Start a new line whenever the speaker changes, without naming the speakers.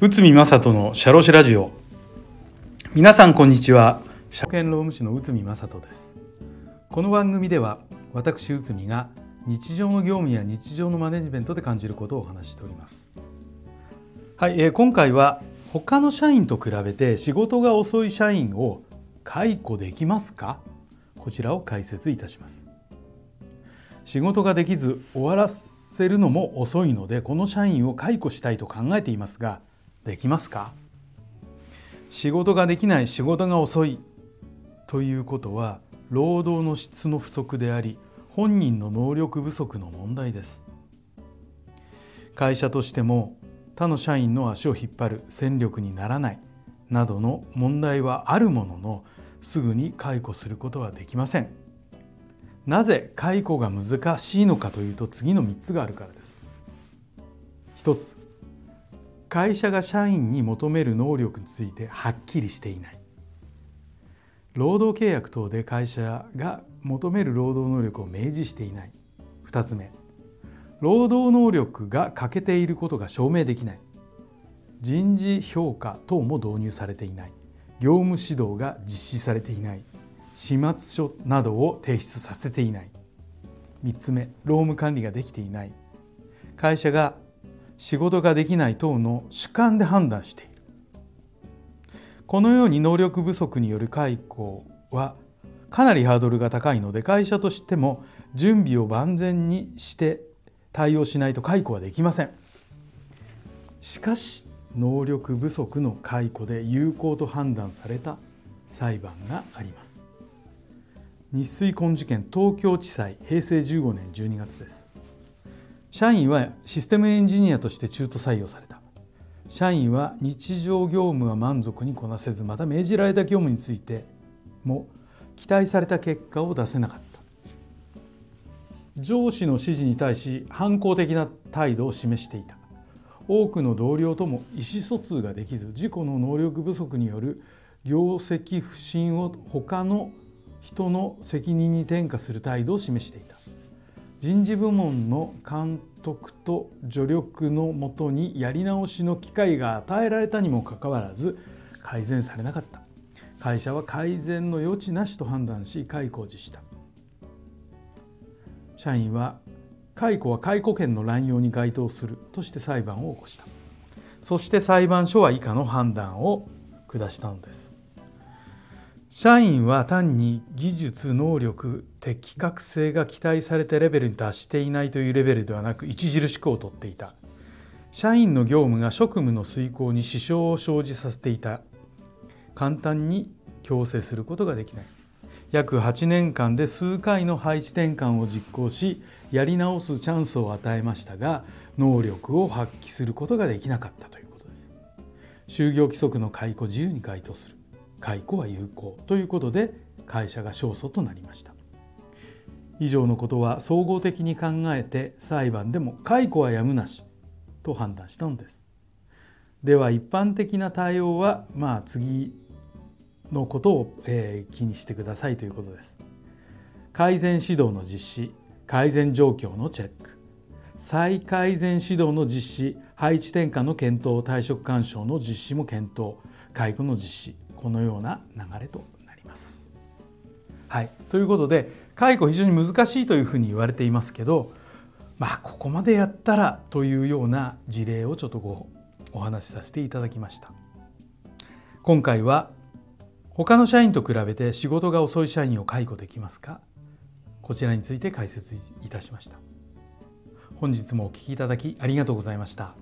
内海正人のシャロシラジオ。皆さんこんにちは。社保労務士の内海正人です。この番組では私内海が日常の業務や日常のマネジメントで感じることをお話しております。はい、えー、今回は他の社員と比べて仕事が遅い社員を解雇できますか？こちらを解説いたします。仕事ができず終わらせるのも遅いのでこの社員を解雇したいと考えていますができますか？仕事ができない仕事が遅いということは労働の質の不足であり本人の能力不足の問題です。会社としても他の社員の足を引っ張る戦力にならないなどの問題はあるもののすぐに解雇することはできません。なぜ解雇が難しいのかというと次の3つがあるからです。1つ会社が社員に求める能力についてはっきりしていない。労働契約等で会社が求める労働能力を明示していない。2つ目労働能力が欠けていることが証明できない。人事評価等も導入されていない。業務指導が実施されていない。始末書などを提出させていない。3つ目労務管理ができていない。会社が仕事ができない等の主観で判断している。このように能力不足による解雇はかなりハードルが高いので会社としても準備を万全にして対応しないと解雇はできません。しかし能力不足の解雇で有効と判断された裁判があります。日水根事件東京地裁平成15年12月です。社員はシステムエンジニアとして中途採用された。社員は日常業務は満足にこなせずまた命じられた業務についても期待された結果を出せなかった。上司の指示に対し反抗的な態度を示していた。多くの同僚とも意思疎通ができず自己の能力不足による業績不振を他の人の責任に転嫁する態度を示していた。人事部門の監督と助力のもとにやり直しの機会が与えられたにもかかわらず改善されなかった。会社は改善の余地なしと判断し解雇を辞した。社員は解雇は解雇権の乱用に該当するとして裁判を起こした。そして裁判所は以下の判断を下したのです。社員は単に技術能力適格性が期待されたレベルに達していないというレベルではなく著しくを取っていた。社員の業務が職務の遂行に支障を生じさせていた。簡単に強制することができない。約8年間で数回の配置転換を実行しやり直すチャンスを与えましたが能力を発揮することができなかったということです。就業規則の解雇自由に該当する。解雇は有効ということで会社が勝訴となりました。以上のことは総合的に考えて裁判でも解雇はやむなしと判断したのです。では一般的な対応はまあ次のことを、えー、気にしてくださいということです。改善指導の実施改善状況のチェック。再改善指導の実施配置転換の検討退職勧奨の実施も検討。解雇の実施このような流れとなります。はい、ということで解雇非常に難しいというふうに言われていますけどまあここまでやったらというような事例をちょっとごお話しさせていただきました。今回は他の社員と比べて仕事が遅い社員を解雇できますか？こちらについて解説いたしました。本日もお聴きいただきありがとうございました。